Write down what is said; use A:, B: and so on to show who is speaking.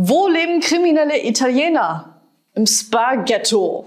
A: Wo leben kriminelle Italiener? Im Spa-Ghetto.